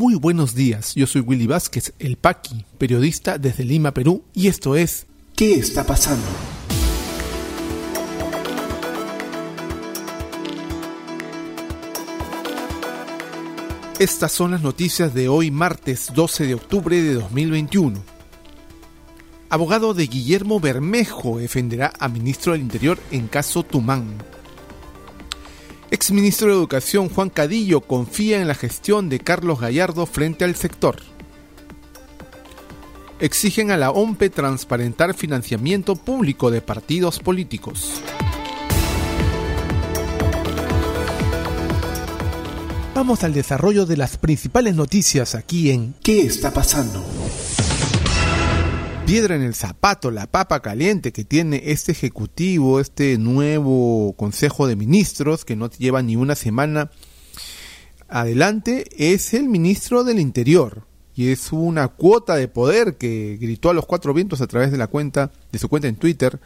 Muy buenos días, yo soy Willy Vázquez, el Paqui, periodista desde Lima, Perú, y esto es ¿Qué está pasando? Estas son las noticias de hoy martes 12 de octubre de 2021. Abogado de Guillermo Bermejo defenderá a ministro del Interior en caso Tumán. Exministro de Educación Juan Cadillo confía en la gestión de Carlos Gallardo frente al sector. Exigen a la OMPE transparentar financiamiento público de partidos políticos. Vamos al desarrollo de las principales noticias aquí en ¿Qué está pasando? Piedra en el zapato, la papa caliente que tiene este ejecutivo, este nuevo Consejo de Ministros que no lleva ni una semana adelante, es el ministro del Interior. Y es una cuota de poder que gritó a los cuatro vientos a través de la cuenta, de su cuenta en Twitter,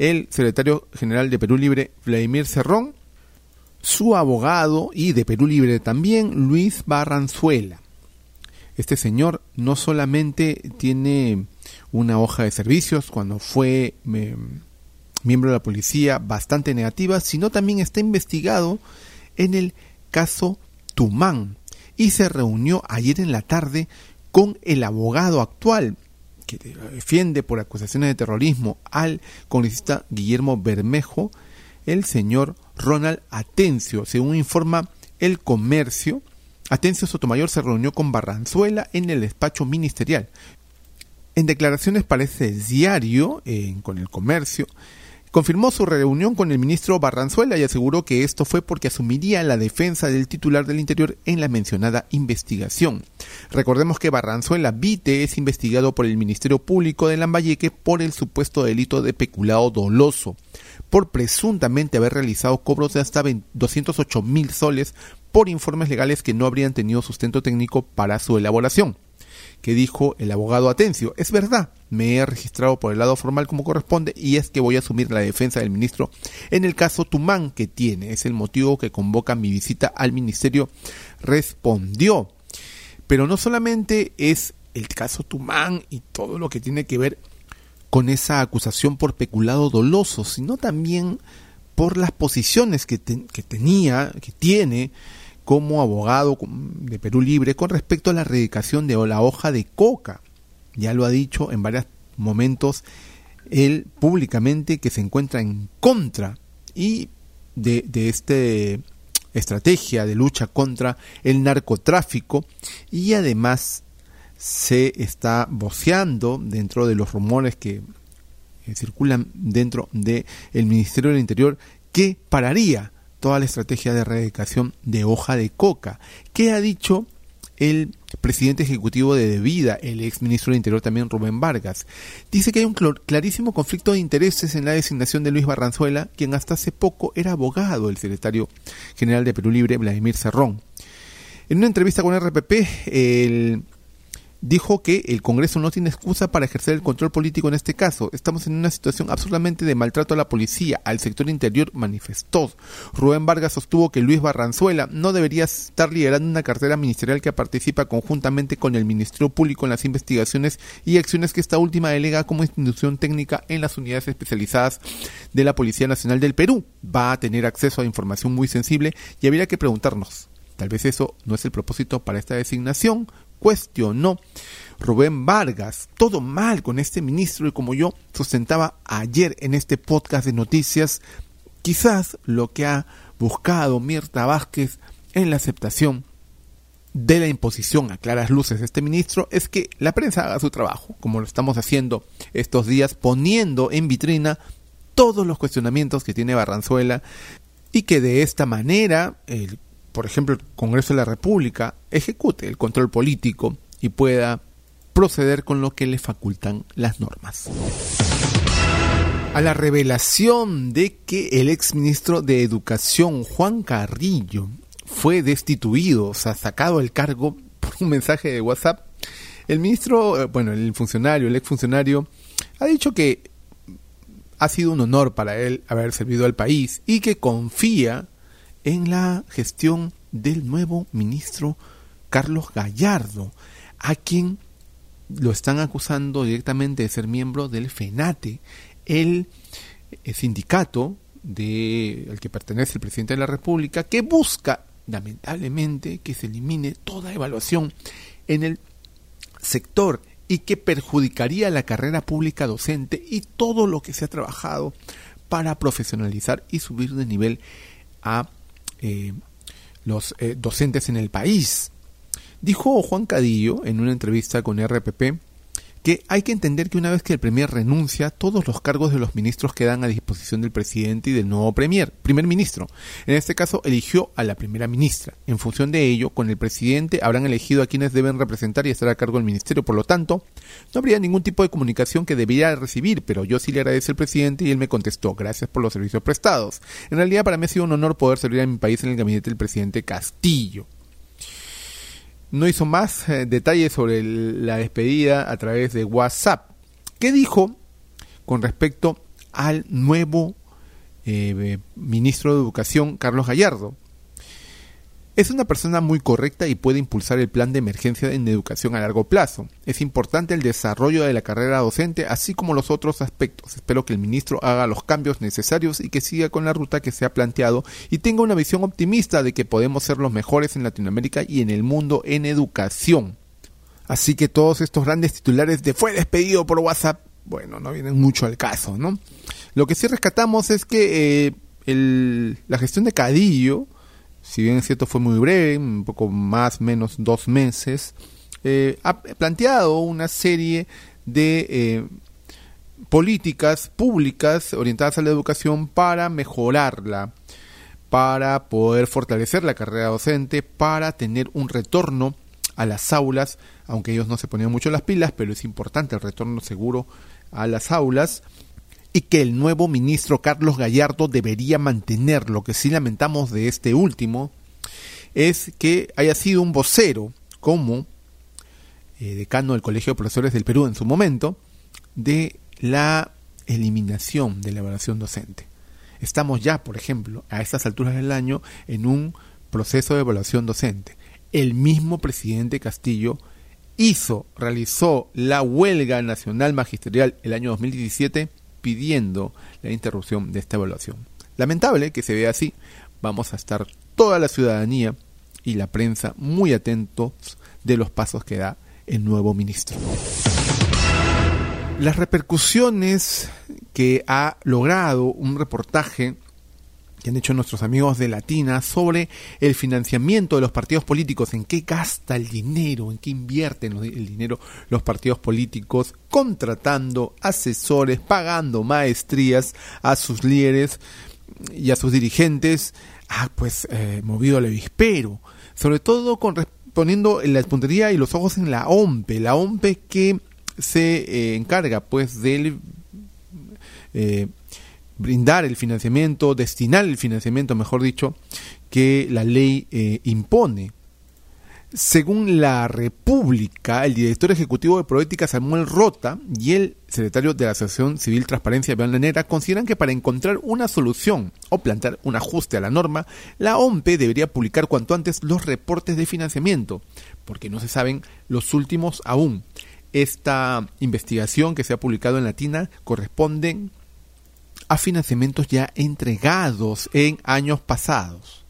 el secretario general de Perú Libre, Vladimir Cerrón, su abogado y de Perú Libre también, Luis Barranzuela. Este señor no solamente tiene una hoja de servicios cuando fue miembro de la policía bastante negativa, sino también está investigado en el caso Tumán y se reunió ayer en la tarde con el abogado actual que defiende por acusaciones de terrorismo al congresista Guillermo Bermejo, el señor Ronald Atencio, según informa el comercio. Atencio Sotomayor se reunió con Barranzuela en el despacho ministerial. En declaraciones para ese diario, con el comercio, confirmó su reunión con el ministro Barranzuela y aseguró que esto fue porque asumiría la defensa del titular del Interior en la mencionada investigación. Recordemos que Barranzuela Vite es investigado por el Ministerio Público de Lambayeque por el supuesto delito de peculado doloso, por presuntamente haber realizado cobros de hasta 208 mil soles por informes legales que no habrían tenido sustento técnico para su elaboración que dijo el abogado Atencio. Es verdad, me he registrado por el lado formal como corresponde y es que voy a asumir la defensa del ministro en el caso Tumán que tiene. Es el motivo que convoca mi visita al ministerio. Respondió. Pero no solamente es el caso Tumán y todo lo que tiene que ver con esa acusación por peculado doloso, sino también por las posiciones que, que tenía, que tiene como abogado de Perú Libre con respecto a la erradicación de la hoja de coca. Ya lo ha dicho en varios momentos él públicamente que se encuentra en contra y de, esta estrategia de lucha contra el narcotráfico y además se está voceando dentro de los rumores que circulan dentro del Ministerio del Interior que pararía toda la estrategia de erradicación de hoja de coca. ¿Qué ha dicho el presidente ejecutivo de Devida, el ex ministro de Interior también Rubén Vargas? Dice que hay un clarísimo conflicto de intereses en la designación de Luis Barranzuela, quien hasta hace poco era abogado del secretario general de Perú Libre, Vladimir Cerrón. En una entrevista con RPP, el dijo que el Congreso no tiene excusa para ejercer el control político en este caso. Estamos en una situación absolutamente de maltrato a la policía, al sector interior, manifestó. Rubén Vargas sostuvo que Luis Barranzuela no debería estar liderando una cartera ministerial que participa conjuntamente con el Ministerio Público en las investigaciones y acciones que esta última delega como institución técnica en las unidades especializadas de la Policía Nacional del Perú. Va a tener acceso a información muy sensible y habría que preguntarnos, Tal vez eso no es el propósito para esta designación, cuestionó Rubén Vargas. Todo mal con este ministro y como yo sustentaba ayer en este podcast de noticias, quizás lo que ha buscado Mirta Vázquez en la aceptación de la imposición a claras luces de este ministro es que la prensa haga su trabajo, como lo estamos haciendo estos días, poniendo en vitrina todos los cuestionamientos que tiene Barranzuela y que de esta manera el por ejemplo, el Congreso de la República ejecute el control político y pueda proceder con lo que le facultan las normas. A la revelación de que el exministro de Educación, Juan Carrillo, fue destituido, o sea, sacado del cargo por un mensaje de WhatsApp, el ministro, eh, bueno, el funcionario, el exfuncionario, ha dicho que ha sido un honor para él haber servido al país y que confía en la gestión del nuevo ministro Carlos Gallardo, a quien lo están acusando directamente de ser miembro del FENATE, el eh, sindicato de, al que pertenece el presidente de la República, que busca, lamentablemente, que se elimine toda evaluación en el sector y que perjudicaría la carrera pública docente y todo lo que se ha trabajado para profesionalizar y subir de nivel a eh, los eh, docentes en el país. Dijo Juan Cadillo en una entrevista con RPP que hay que entender que una vez que el Premier renuncia, todos los cargos de los ministros quedan a disposición del presidente y del nuevo Premier, primer ministro. En este caso, eligió a la primera ministra. En función de ello, con el presidente habrán elegido a quienes deben representar y estar a cargo del ministerio. Por lo tanto, no habría ningún tipo de comunicación que debiera recibir, pero yo sí le agradezco al presidente y él me contestó, gracias por los servicios prestados. En realidad, para mí ha sido un honor poder servir a mi país en el gabinete del presidente Castillo no hizo más eh, detalles sobre la despedida a través de WhatsApp. ¿Qué dijo con respecto al nuevo eh, ministro de Educación, Carlos Gallardo? Es una persona muy correcta y puede impulsar el plan de emergencia en educación a largo plazo. Es importante el desarrollo de la carrera docente, así como los otros aspectos. Espero que el ministro haga los cambios necesarios y que siga con la ruta que se ha planteado y tenga una visión optimista de que podemos ser los mejores en Latinoamérica y en el mundo en educación. Así que todos estos grandes titulares de fue despedido por WhatsApp, bueno, no vienen mucho al caso, ¿no? Lo que sí rescatamos es que eh, la gestión de Cadillo, si bien es cierto fue muy breve, un poco más menos dos meses, eh, ha planteado una serie de eh, políticas públicas orientadas a la educación para mejorarla, para poder fortalecer la carrera docente, para tener un retorno a las aulas, aunque ellos no se ponían mucho las pilas, pero es importante el retorno seguro a las aulas y que el nuevo ministro Carlos Gallardo debería mantener. Lo que sí lamentamos de este último es que haya sido un vocero como eh, decano del Colegio de Profesores del Perú en su momento de la eliminación de la evaluación docente. Estamos ya, por ejemplo, a estas alturas del año en un proceso de evaluación docente. El mismo presidente Castillo hizo, realizó la huelga nacional magisterial el año 2017 pidiendo la interrupción de esta evaluación. Lamentable que se vea así, vamos a estar toda la ciudadanía y la prensa muy atentos de los pasos que da el nuevo ministro. Las repercusiones que ha logrado un reportaje han hecho nuestros amigos de Latina sobre el financiamiento de los partidos políticos, en qué gasta el dinero, en qué invierten el dinero los partidos políticos, contratando asesores, pagando maestrías a sus líderes y a sus dirigentes, ah, pues eh, movido al avispero, sobre todo con, poniendo la puntería y los ojos en la OMPE, la OMPE que se eh, encarga pues del eh, brindar el financiamiento, destinar el financiamiento, mejor dicho, que la ley eh, impone. Según la República, el director ejecutivo de Proética Samuel Rota y el secretario de la Asociación Civil Transparencia Iván Lanera consideran que para encontrar una solución o plantear un ajuste a la norma, la OMPE debería publicar cuanto antes los reportes de financiamiento, porque no se saben los últimos aún. Esta investigación que se ha publicado en Latina corresponde a financiamientos ya entregados en años pasados.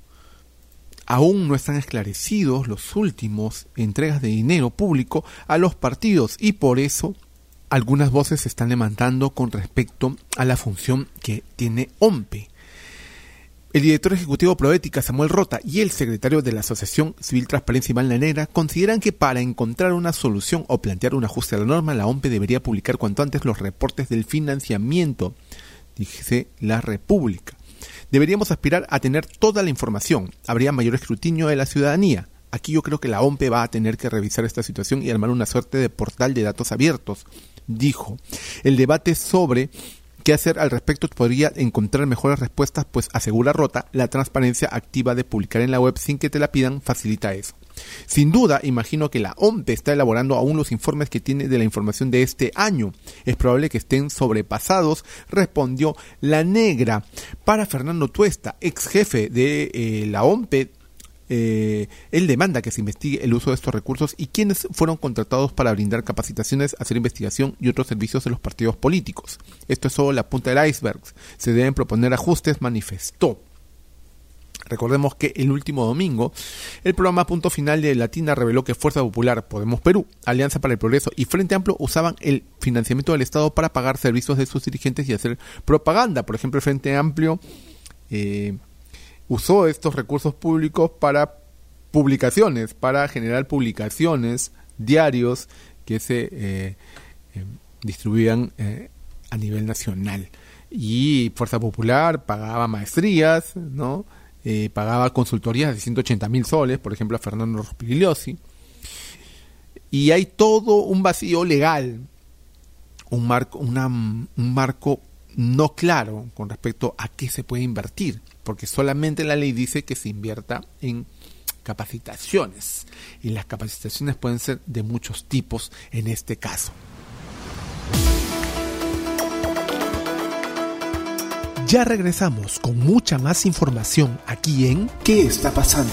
Aún no están esclarecidos los últimos entregas de dinero público a los partidos y por eso algunas voces se están levantando con respecto a la función que tiene OMPE. El director ejecutivo Proética Samuel Rota y el secretario de la Asociación Civil Transparencia Iván Lanera consideran que para encontrar una solución o plantear un ajuste a la norma, la OMPE debería publicar cuanto antes los reportes del financiamiento dice la República. Deberíamos aspirar a tener toda la información. Habría mayor escrutinio de la ciudadanía. Aquí yo creo que la OMPE va a tener que revisar esta situación y armar una suerte de portal de datos abiertos, dijo. El debate sobre qué hacer al respecto podría encontrar mejores respuestas, pues asegura Rota, la transparencia activa de publicar en la web sin que te la pidan facilita eso. Sin duda, imagino que la OMPE está elaborando aún los informes que tiene de la información de este año. Es probable que estén sobrepasados, respondió la negra. Para Fernando Tuesta, ex jefe de eh, la OMPE, eh, él demanda que se investigue el uso de estos recursos y quiénes fueron contratados para brindar capacitaciones, hacer investigación y otros servicios de los partidos políticos. Esto es solo la punta del iceberg. Se deben proponer ajustes, manifestó. Recordemos que el último domingo, el programa Punto Final de Latina reveló que Fuerza Popular, Podemos Perú, Alianza para el Progreso y Frente Amplio usaban el financiamiento del Estado para pagar servicios de sus dirigentes y hacer propaganda. Por ejemplo, el Frente Amplio eh, usó estos recursos públicos para publicaciones, para generar publicaciones, diarios que se eh, eh, distribuían a nivel nacional. Y Fuerza Popular pagaba maestrías, ¿no? Eh, pagaba consultorías de 180 mil soles, por ejemplo a Fernando Rospigliosi. Y hay todo un vacío legal, un marco, un marco no claro con respecto a qué se puede invertir, porque solamente la ley dice que se invierta en capacitaciones, y las capacitaciones pueden ser de muchos tipos en este caso. Ya regresamos con mucha más información aquí en ¿Qué está pasando?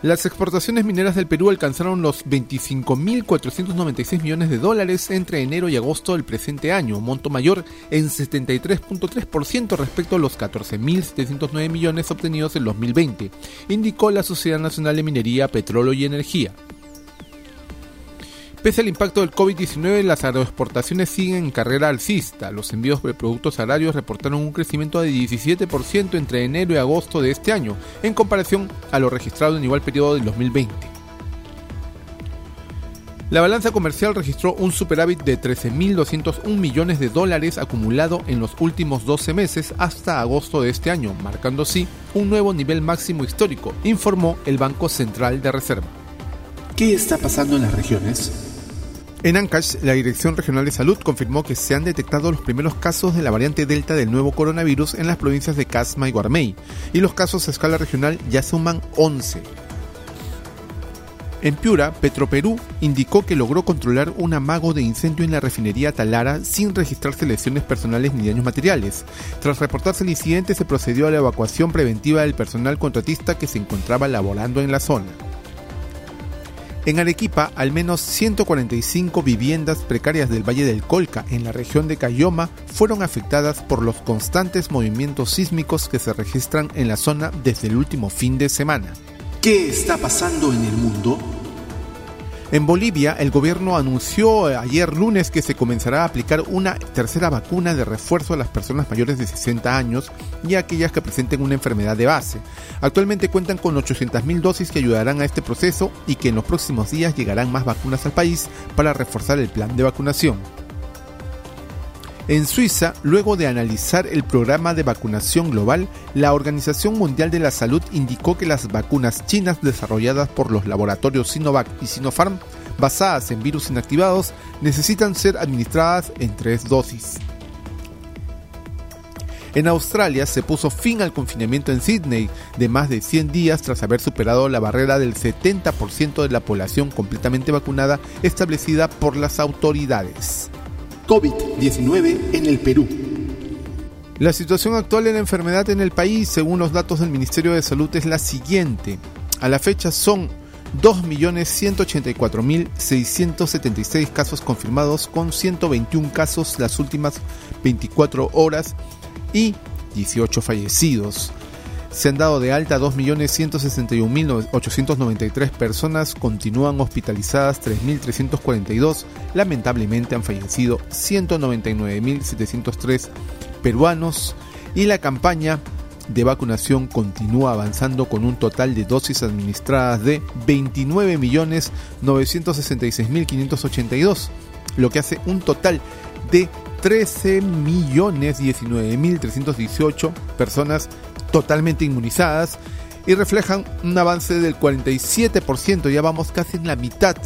Las exportaciones mineras del Perú alcanzaron los 25.496 millones de dólares entre enero y agosto del presente año, monto mayor en 73.3% respecto a los 14.709 millones obtenidos en 2020, indicó la Sociedad Nacional de Minería, Petróleo y Energía. Pese al impacto del COVID-19, las agroexportaciones siguen en carrera alcista. Los envíos de productos agrarios reportaron un crecimiento de 17% entre enero y agosto de este año, en comparación a lo registrado en igual periodo del 2020. La balanza comercial registró un superávit de 13.201 millones de dólares acumulado en los últimos 12 meses hasta agosto de este año, marcando así un nuevo nivel máximo histórico, informó el Banco Central de Reserva. ¿Qué está pasando en las regiones? En Ancash, la Dirección Regional de Salud confirmó que se han detectado los primeros casos de la variante Delta del nuevo coronavirus en las provincias de Casma y Guarmey, y los casos a escala regional ya suman 11. En Piura, Petroperú indicó que logró controlar un amago de incendio en la refinería Talara sin registrarse lesiones personales ni daños materiales. Tras reportarse el incidente, se procedió a la evacuación preventiva del personal contratista que se encontraba laborando en la zona. En Arequipa, al menos 145 viviendas precarias del Valle del Colca, en la región de Cayoma, fueron afectadas por los constantes movimientos sísmicos que se registran en la zona desde el último fin de semana. ¿Qué está pasando en el mundo? En Bolivia, el gobierno anunció ayer lunes que se comenzará a aplicar una tercera vacuna de refuerzo a las personas mayores de 60 años y a aquellas que presenten una enfermedad de base. Actualmente cuentan con 800.000 dosis que ayudarán a este proceso y que en los próximos días llegarán más vacunas al país para reforzar el plan de vacunación. En Suiza, luego de analizar el programa de vacunación global, la Organización Mundial de la Salud indicó que las vacunas chinas desarrolladas por los laboratorios Sinovac y Sinopharm, basadas en virus inactivados, necesitan ser administradas en tres dosis. En Australia se puso fin al confinamiento en Sydney de más de 100 días tras haber superado la barrera del 70% de la población completamente vacunada establecida por las autoridades. COVID-19 en el Perú. La situación actual de la enfermedad en el país, según los datos del Ministerio de Salud, es la siguiente. A la fecha son 2.184.676 casos confirmados con 121 casos las últimas 24 horas y 18 fallecidos. Se han dado de alta 2.161.893 personas, continúan hospitalizadas 3.342, lamentablemente han fallecido 199.703 peruanos y la campaña de vacunación continúa avanzando con un total de dosis administradas de 29.966.582, lo que hace un total de 13.019.318 personas totalmente inmunizadas y reflejan un avance del 47%, ya vamos casi en la mitad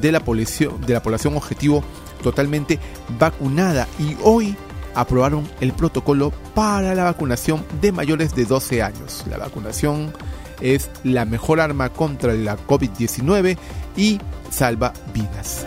de la población, de la población objetivo totalmente vacunada y hoy aprobaron el protocolo para la vacunación de mayores de 12 años. La vacunación es la mejor arma contra la COVID-19 y salva vidas.